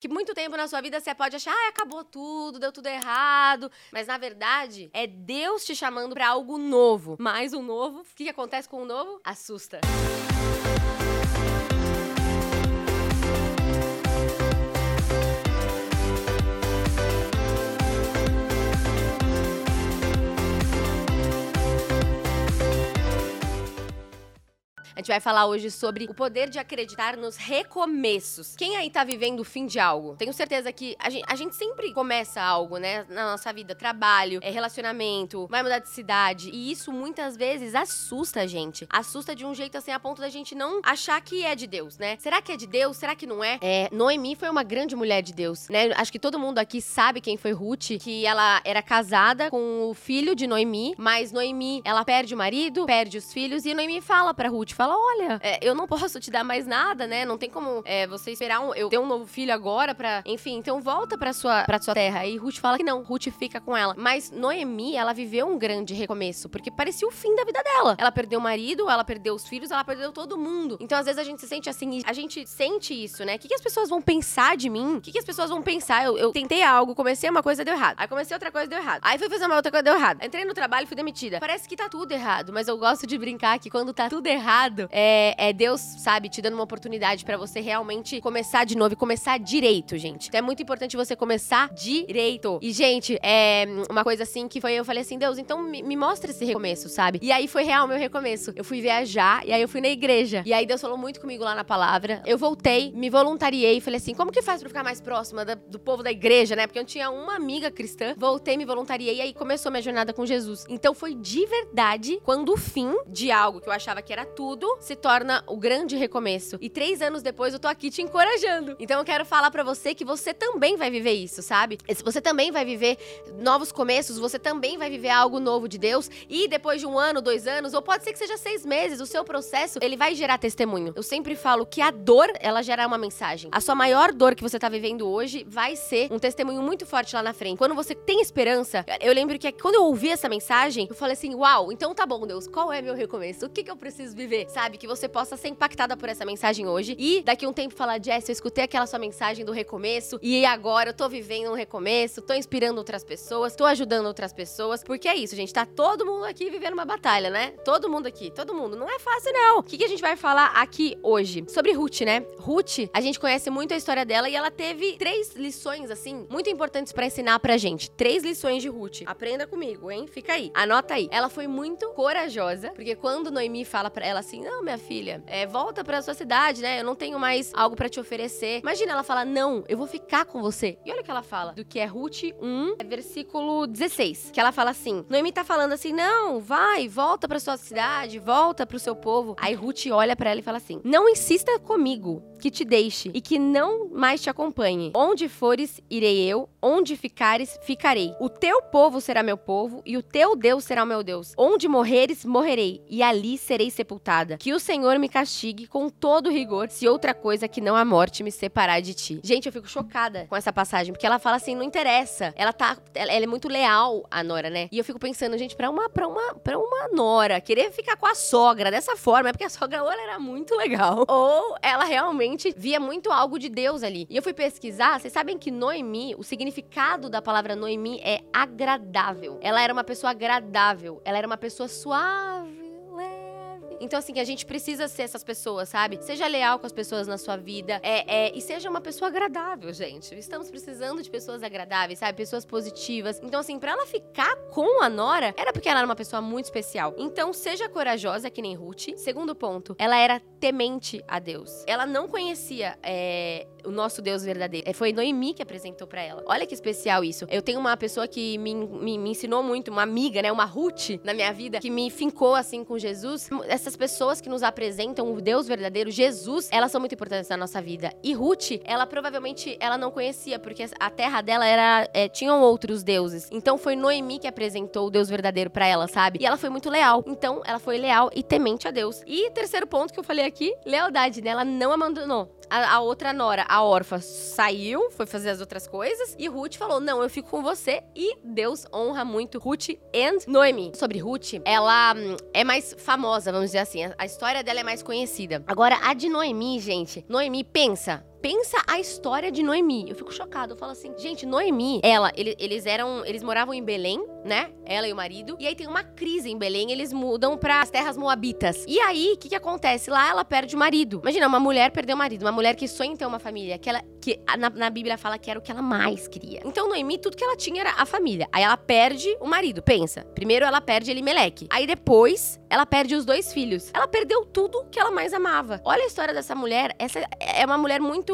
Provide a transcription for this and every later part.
Que muito tempo na sua vida você pode achar, ah, acabou tudo, deu tudo errado. Mas na verdade, é Deus te chamando para algo novo. Mais um novo. O que, acontece com o novo? Assusta. A gente vai falar hoje sobre o poder de acreditar nos recomeços. Quem aí tá vivendo o fim de algo? Tenho certeza que a gente, a gente sempre começa algo, né? Na nossa vida, trabalho, é relacionamento, vai mudar de cidade. E isso muitas vezes assusta a gente. Assusta de um jeito assim a ponto da gente não achar que é de Deus, né? Será que é de Deus? Será que não é? É, Noemi foi uma grande mulher de Deus, né? Acho que todo mundo aqui sabe quem foi Ruth, que ela era casada com o filho de Noemi, mas Noemi, ela perde o marido, perde os filhos e Noemi fala para Ruth, fala fala: olha, é, eu não posso te dar mais nada, né? Não tem como é, você esperar um, eu ter um novo filho agora pra. Enfim, então volta pra sua, pra sua terra. E Ruth fala que não, Ruth fica com ela. Mas Noemi, ela viveu um grande recomeço, porque parecia o fim da vida dela. Ela perdeu o marido, ela perdeu os filhos, ela perdeu todo mundo. Então, às vezes, a gente se sente assim, a gente sente isso, né? O que, que as pessoas vão pensar de mim? O que, que as pessoas vão pensar? Eu, eu tentei algo, comecei uma coisa, deu errado. Aí comecei outra coisa, deu errado. Aí fui fazer uma outra coisa, deu errado. Entrei no trabalho, fui demitida. Parece que tá tudo errado, mas eu gosto de brincar que quando tá tudo errado, é, é Deus, sabe, te dando uma oportunidade para você realmente começar de novo e começar direito, gente. Então é muito importante você começar direito. E, gente, é uma coisa assim que foi, eu falei assim, Deus, então me, me mostra esse recomeço, sabe? E aí foi real meu recomeço. Eu fui viajar e aí eu fui na igreja. E aí Deus falou muito comigo lá na palavra. Eu voltei, me voluntariei e falei assim, como que faz pra ficar mais próxima da, do povo da igreja, né? Porque eu tinha uma amiga cristã. Voltei, me voluntariei e aí começou minha jornada com Jesus. Então foi de verdade quando o fim de algo que eu achava que era tudo se torna torna o grande recomeço. E três anos depois eu tô aqui te encorajando. Então eu quero falar para você que você também vai viver isso, sabe? Você também vai viver novos começos, você também vai viver algo novo de Deus. E depois de um ano, dois anos, ou pode ser que seja seis meses, o seu processo, ele vai gerar testemunho. Eu sempre falo que a dor, ela gera uma mensagem. A sua maior dor que você tá vivendo hoje vai ser um testemunho muito forte lá na frente. Quando você tem esperança, eu lembro que quando eu ouvi essa mensagem, eu falei assim: uau, então tá bom, Deus, qual é meu recomeço? O que, que eu preciso viver? Sabe? Que você possa ser impactada por essa mensagem hoje e daqui um tempo falar, Jess, eu escutei aquela sua mensagem do recomeço e agora eu tô vivendo um recomeço, tô inspirando outras pessoas, tô ajudando outras pessoas, porque é isso, gente, tá todo mundo aqui vivendo uma batalha, né? Todo mundo aqui, todo mundo. Não é fácil, não. O que, que a gente vai falar aqui hoje? Sobre Ruth, né? Ruth, a gente conhece muito a história dela e ela teve três lições, assim, muito importantes para ensinar pra gente. Três lições de Ruth. Aprenda comigo, hein? Fica aí. Anota aí. Ela foi muito corajosa, porque quando Noemi fala para ela assim: Não, minha filha, é, volta pra sua cidade, né? Eu não tenho mais algo para te oferecer. Imagina, ela fala, não, eu vou ficar com você. E olha o que ela fala, do que é Ruth 1, é versículo 16, que ela fala assim, Noemi tá falando assim, não, vai, volta pra sua cidade, volta pro seu povo. Aí Ruth olha para ela e fala assim, não insista comigo, que te deixe e que não mais te acompanhe. Onde fores, irei eu, onde ficares, ficarei. O teu povo será meu povo e o teu Deus será o meu Deus. Onde morreres, morrerei e ali serei sepultada. Que o Senhor me castigue com todo rigor se outra coisa que não a morte me separar de ti. Gente, eu fico chocada com essa passagem, porque ela fala assim, não interessa. Ela tá, ela, ela é muito leal a Nora, né? E eu fico pensando, gente, para uma para uma para uma Nora querer ficar com a sogra dessa forma, é porque a sogra ou ela era muito legal, ou ela realmente via muito algo de Deus ali. E eu fui pesquisar, vocês sabem que Noemi, o significado da palavra Noemi é agradável. Ela era uma pessoa agradável, ela era uma pessoa suave então, assim, a gente precisa ser essas pessoas, sabe? Seja leal com as pessoas na sua vida é, é, e seja uma pessoa agradável, gente. Estamos precisando de pessoas agradáveis, sabe? Pessoas positivas. Então, assim, pra ela ficar com a Nora, era porque ela era uma pessoa muito especial. Então, seja corajosa, que nem Ruth. Segundo ponto, ela era temente a Deus. Ela não conhecia é, o nosso Deus verdadeiro. É, foi Noemi que apresentou para ela. Olha que especial isso. Eu tenho uma pessoa que me, me, me, ensinou muito, uma amiga, né? Uma Ruth na minha vida, que me fincou assim com Jesus. Essas pessoas que nos apresentam o Deus verdadeiro, Jesus, elas são muito importantes na nossa vida. E Ruth, ela provavelmente ela não conhecia, porque a terra dela era. É, tinham outros deuses. Então foi Noemi que apresentou o Deus verdadeiro para ela, sabe? E ela foi muito leal. Então ela foi leal e temente a Deus. E terceiro ponto que eu falei aqui, lealdade, né? Ela não abandonou a, a outra nora, a órfã, saiu, foi fazer as outras coisas. E Ruth falou: Não, eu fico com você. E Deus honra muito Ruth and Noemi. Sobre Ruth, ela hum, é mais famosa, vamos dizer assim. A, a história dela é mais conhecida. Agora, a de Noemi, gente. Noemi, pensa, pensa a história de Noemi. Eu fico chocado. Eu falo assim, gente, Noemi, ela, ele, eles eram. Eles moravam em Belém, né? Ela e o marido. E aí tem uma crise em Belém, eles mudam para as terras moabitas. E aí, o que, que acontece? Lá ela perde o marido. Imagina, uma mulher perdeu o marido, uma mulher que sonha em ter uma família, que, ela, que na, na Bíblia fala que era o que ela mais queria. Então, Noemi, tudo que ela tinha era a família. Aí ela perde o marido, pensa. Primeiro ela perde Elimeleque. Aí depois ela perde os dois filhos. Ela perdeu tudo que ela mais amava. Olha a história dessa mulher. Essa é uma mulher muito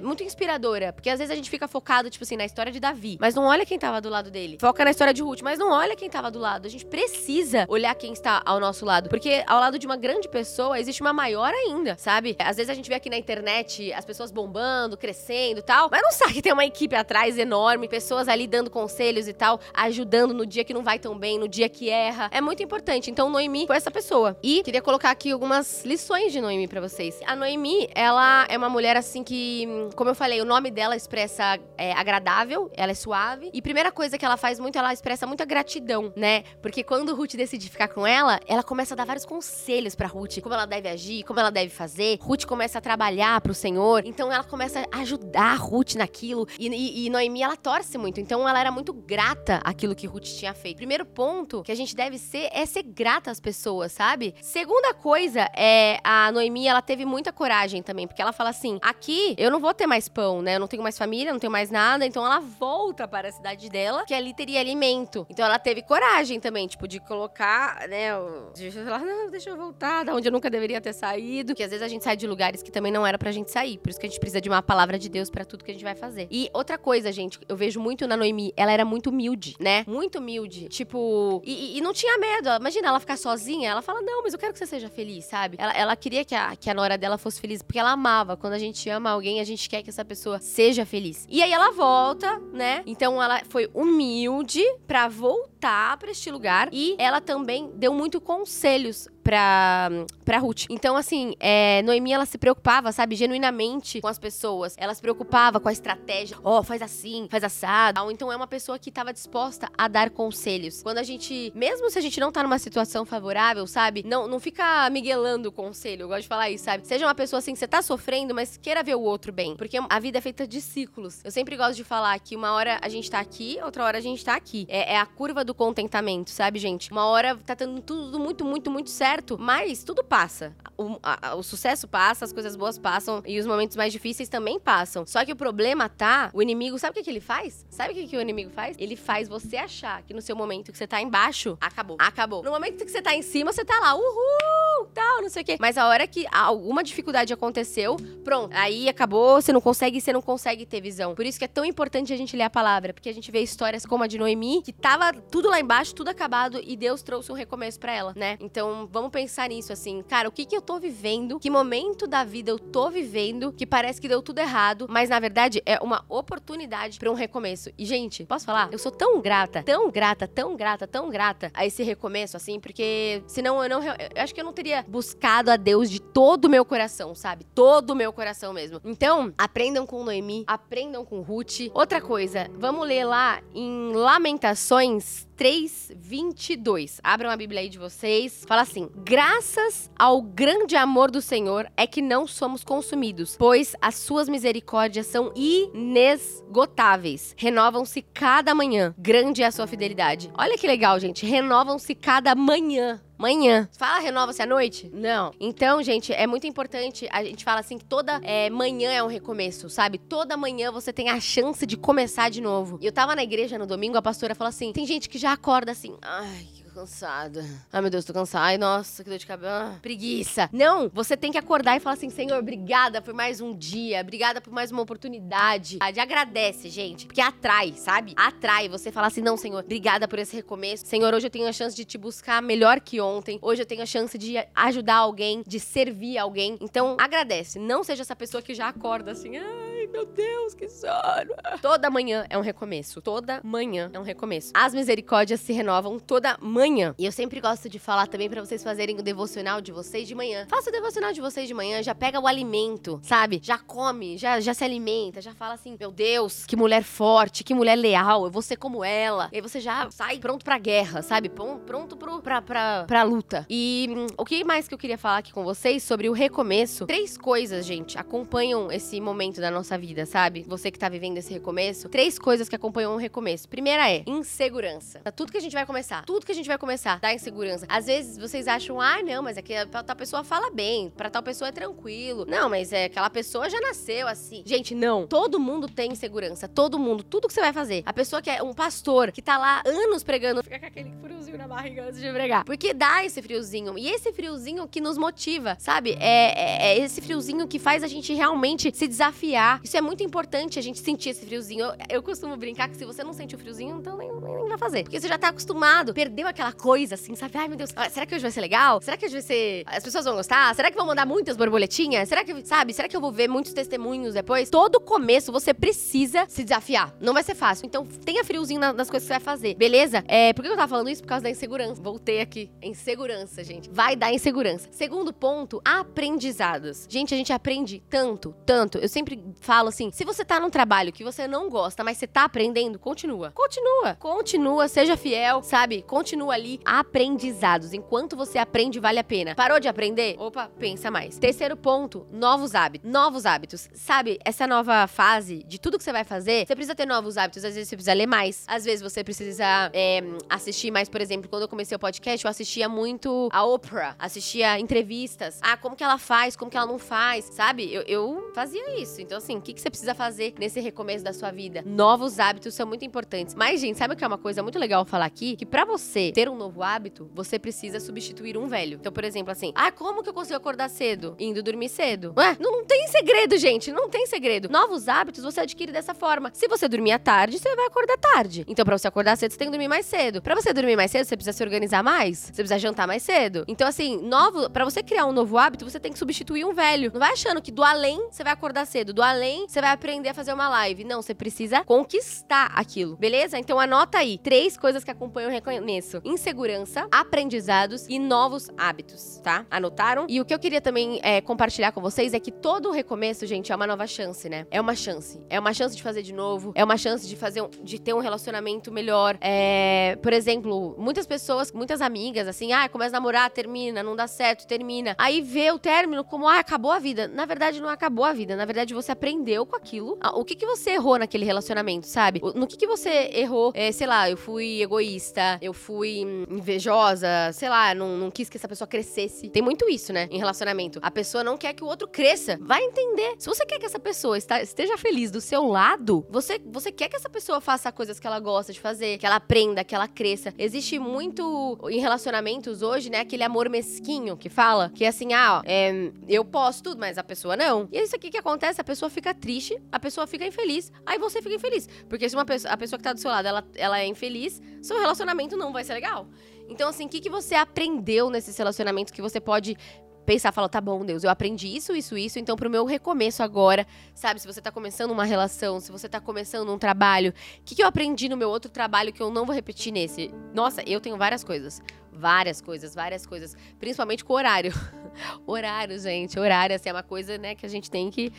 muito inspiradora, porque às vezes a gente fica focado tipo assim na história de Davi, mas não olha quem tava do lado dele. Foca na história de Ruth, mas não olha quem tava do lado. A gente precisa olhar quem está ao nosso lado, porque ao lado de uma grande pessoa existe uma maior ainda, sabe? Às vezes a gente vê aqui na internet as pessoas bombando, crescendo, tal, mas não sabe que tem uma equipe atrás enorme, pessoas ali dando conselhos e tal, ajudando no dia que não vai tão bem, no dia que erra. É muito importante. Então Noemi foi essa pessoa. E queria colocar aqui algumas lições de Noemi para vocês. A Noemi, ela é uma mulher assim que, como eu falei, o nome dela expressa é, agradável, ela é suave. E primeira coisa que ela faz muito, ela expressa muita gratidão, né? Porque quando Ruth decide ficar com ela, ela começa a dar vários conselhos para Ruth, como ela deve agir, como ela deve fazer. Ruth começa a trabalhar pro Senhor, então ela começa a ajudar Ruth naquilo. E, e, e Noemi, ela torce muito, então ela era muito grata àquilo que Ruth tinha feito. Primeiro ponto que a gente deve ser é ser grata às pessoas, sabe? Segunda coisa é a Noemi, ela teve muita coragem também, porque ela fala assim: aqui eu não vou ter mais pão, né? Eu não tenho mais família, não tenho mais nada. Então ela volta para a cidade dela, que ali teria alimento. Então ela teve coragem também, tipo, de colocar, né? De falar, não, deixa eu voltar, da onde eu nunca deveria ter saído. Que às vezes a gente sai de lugares que também não era pra gente sair. Por isso que a gente precisa de uma palavra de Deus para tudo que a gente vai fazer. E outra coisa, gente, eu vejo muito na Noemi, ela era muito humilde, né? Muito humilde. Tipo, e, e não tinha medo. Imagina ela ficar sozinha. Ela fala, não, mas eu quero que você seja feliz, sabe? Ela, ela queria que a, que a nora dela fosse feliz, porque ela amava. Quando a gente ama alguém, a gente quer que essa pessoa seja feliz. E aí ela volta, né? Então ela foi humilde para voltar para este lugar e ela também deu muito conselhos pra, pra Ruth. Então, assim, é, Noemi, ela se preocupava, sabe, genuinamente com as pessoas. Ela se preocupava com a estratégia. Ó, oh, faz assim, faz assado. Então, é uma pessoa que tava disposta a dar conselhos. Quando a gente, mesmo se a gente não tá numa situação favorável, sabe, não, não fica miguelando o conselho. Eu gosto de falar isso, sabe? Seja uma pessoa assim, que você tá sofrendo, mas queira ver o outro bem. Porque a vida é feita de ciclos. Eu sempre gosto de falar que uma hora a gente tá aqui, outra hora a gente tá aqui. É, é a curva do contentamento, sabe, gente? Uma hora tá dando tudo muito, muito, muito certo certo, mas tudo passa. O, a, o, sucesso passa, as coisas boas passam e os momentos mais difíceis também passam. Só que o problema tá, o inimigo, sabe o que, que ele faz? Sabe o que, que o inimigo faz? Ele faz você achar que no seu momento que você tá embaixo, acabou. Acabou. No momento que você tá em cima, você tá lá, uhul, tal, não sei o quê. Mas a hora que alguma dificuldade aconteceu, pronto. Aí acabou, você não consegue, você não consegue ter visão. Por isso que é tão importante a gente ler a palavra, porque a gente vê histórias como a de Noemi, que tava tudo lá embaixo, tudo acabado e Deus trouxe um recomeço para ela, né? Então, vamos pensar nisso, assim, cara, o que que eu tô vivendo? Que momento da vida eu tô vivendo que parece que deu tudo errado, mas na verdade é uma oportunidade para um recomeço. E, gente, posso falar? Eu sou tão grata, tão grata, tão grata, tão grata a esse recomeço, assim, porque senão eu não. Eu acho que eu não teria buscado a Deus de todo o meu coração, sabe? Todo o meu coração mesmo. Então, aprendam com Noemi, aprendam com Ruth. Outra coisa, vamos ler lá em Lamentações 3:22. Abram a Bíblia aí de vocês. Fala assim: Graças ao grande amor do Senhor é que não somos consumidos, pois as suas misericórdias são inesgotáveis. Renovam-se cada manhã. Grande é a sua fidelidade. Olha que legal, gente. Renovam-se cada manhã manhã. Fala, renova-se à noite? Não. Então, gente, é muito importante. A gente fala assim que toda é, manhã é um recomeço, sabe? Toda manhã você tem a chance de começar de novo. E eu tava na igreja no domingo, a pastora falou assim: tem gente que já acorda assim, ai, cansada. Ai, meu Deus, tô cansada. Ai, nossa, que dor de cabelo. Ah, preguiça. Não, você tem que acordar e falar assim: Senhor, obrigada por mais um dia. Obrigada por mais uma oportunidade. Agradece, gente. Porque atrai, sabe? Atrai. Você fala assim: Não, Senhor, obrigada por esse recomeço. Senhor, hoje eu tenho a chance de te buscar melhor que ontem. Hoje eu tenho a chance de ajudar alguém, de servir alguém. Então, agradece. Não seja essa pessoa que já acorda assim: Ai, meu Deus, que sono. Toda manhã é um recomeço. Toda manhã é um recomeço. As misericórdias se renovam toda manhã. E eu sempre gosto de falar também para vocês fazerem o devocional de vocês de manhã. Faça o devocional de vocês de manhã, já pega o alimento, sabe? Já come, já, já se alimenta, já fala assim: meu Deus, que mulher forte, que mulher leal, eu vou ser como ela. E aí você já sai pronto pra guerra, sabe? Pronto pro, pra, pra, pra luta. E hum, o que mais que eu queria falar aqui com vocês sobre o recomeço? Três coisas, gente, acompanham esse momento da nossa vida, sabe? Você que tá vivendo esse recomeço. Três coisas que acompanham o recomeço. Primeira é insegurança. Tá tudo que a gente vai começar, tudo que a gente vai começar dá insegurança. Às vezes vocês acham, ah, não, mas é que tal pessoa fala bem, pra tal pessoa é tranquilo. Não, mas é aquela pessoa já nasceu assim. Gente, não. Todo mundo tem insegurança. Todo mundo. Tudo que você vai fazer. A pessoa que é um pastor, que tá lá anos pregando, fica com aquele friozinho na barriga antes de pregar. Porque dá esse friozinho. E esse friozinho que nos motiva, sabe? É, é, é esse friozinho que faz a gente realmente se desafiar. É muito importante a gente sentir esse friozinho. Eu, eu costumo brincar que se você não sente o friozinho, então nem, nem vai fazer. Porque você já tá acostumado, perdeu aquela coisa assim, sabe? Ai, meu Deus, ah, será que hoje vai ser legal? Será que hoje vai ser. As pessoas vão gostar? Será que vão mandar muitas borboletinhas? Será que, sabe? Será que eu vou ver muitos testemunhos depois? Todo começo você precisa se desafiar. Não vai ser fácil. Então tenha friozinho nas coisas que você vai fazer, beleza? É, por que eu tava falando isso? Por causa da insegurança. Voltei aqui. Insegurança, gente. Vai dar insegurança. Segundo ponto, aprendizados. Gente, a gente aprende tanto, tanto. Eu sempre falo assim: se você tá num trabalho que você não gosta, mas você tá aprendendo, continua. Continua. Continua, seja fiel, sabe? Continua ali. Aprendizados. Enquanto você aprende, vale a pena. Parou de aprender? Opa, pensa mais. Terceiro ponto, novos hábitos. Novos hábitos. Sabe, essa nova fase de tudo que você vai fazer, você precisa ter novos hábitos. Às vezes você precisa ler mais. Às vezes você precisa é, assistir mais, por exemplo, quando eu comecei o podcast, eu assistia muito a Oprah, assistia entrevistas. Ah, como que ela faz, como que ela não faz, sabe? Eu, eu fazia isso. Então, assim, que, que você precisa fazer nesse recomeço da sua vida? Novos hábitos são muito importantes. Mas, gente, sabe o que é uma coisa muito legal falar aqui? Que para você ter um novo hábito, você precisa substituir um velho. Então, por exemplo, assim, ah, como que eu consigo acordar cedo? Indo dormir cedo. Ué, não, não tem segredo, gente. Não tem segredo. Novos hábitos você adquire dessa forma. Se você dormir à tarde, você vai acordar tarde. Então, pra você acordar cedo, você tem que dormir mais cedo. Pra você dormir mais cedo, você precisa se organizar mais. Você precisa jantar mais cedo. Então, assim, novo, para você criar um novo hábito, você tem que substituir um velho. Não vai achando que do além você vai acordar cedo, do além você vai aprender a fazer uma live. Não, você precisa conquistar aquilo, beleza? Então anota aí três coisas que acompanham o recomeço: insegurança, aprendizados e novos hábitos, tá? Anotaram? E o que eu queria também é, compartilhar com vocês é que todo recomeço, gente, é uma nova chance, né? É uma chance. É uma chance de fazer de novo, é uma chance de fazer um, de ter um relacionamento melhor. É, por exemplo, muitas pessoas, muitas amigas, assim, ah, começa a namorar, termina, não dá certo, termina. Aí vê o término como, ah, acabou a vida. Na verdade, não acabou a vida. Na verdade, você aprendeu com aquilo. Ah, o que, que você errou naquele relacionamento, sabe? No que, que você errou? É, sei lá, eu fui egoísta, eu fui hum, invejosa, sei lá, não, não quis que essa pessoa crescesse. Tem muito isso, né? Em relacionamento. A pessoa não quer que o outro cresça. Vai entender. Se você quer que essa pessoa esteja feliz do seu lado, você, você quer que essa pessoa faça coisas que ela gosta de fazer, que ela aprenda, que ela cresça. Existe muito em relacionamentos hoje, né? Aquele amor mesquinho que fala, que é assim, ah, ó, é, eu posso tudo, mas a pessoa não. E é isso aqui que acontece, a pessoa triste, a pessoa fica infeliz, aí você fica infeliz. Porque se uma pessoa, a pessoa que tá do seu lado, ela, ela é infeliz, seu relacionamento não vai ser legal. Então, assim, o que, que você aprendeu nesses relacionamentos que você pode pensar, falar, tá bom, Deus, eu aprendi isso, isso, isso, então pro meu recomeço agora, sabe, se você tá começando uma relação, se você tá começando um trabalho, o que, que eu aprendi no meu outro trabalho que eu não vou repetir nesse? Nossa, eu tenho várias coisas. Várias coisas, várias coisas. Principalmente com horário. horário, gente. Horário, assim, é uma coisa, né, que a gente tem que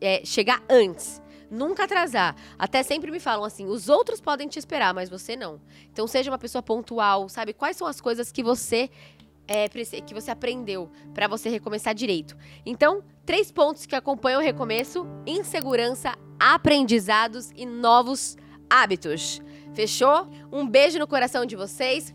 é, chegar antes nunca atrasar. Até sempre me falam assim: os outros podem te esperar, mas você não. Então seja uma pessoa pontual, sabe? Quais são as coisas que você é, que você aprendeu para você recomeçar direito. Então, três pontos que acompanham o recomeço: insegurança, aprendizados e novos hábitos. Fechou? Um beijo no coração de vocês.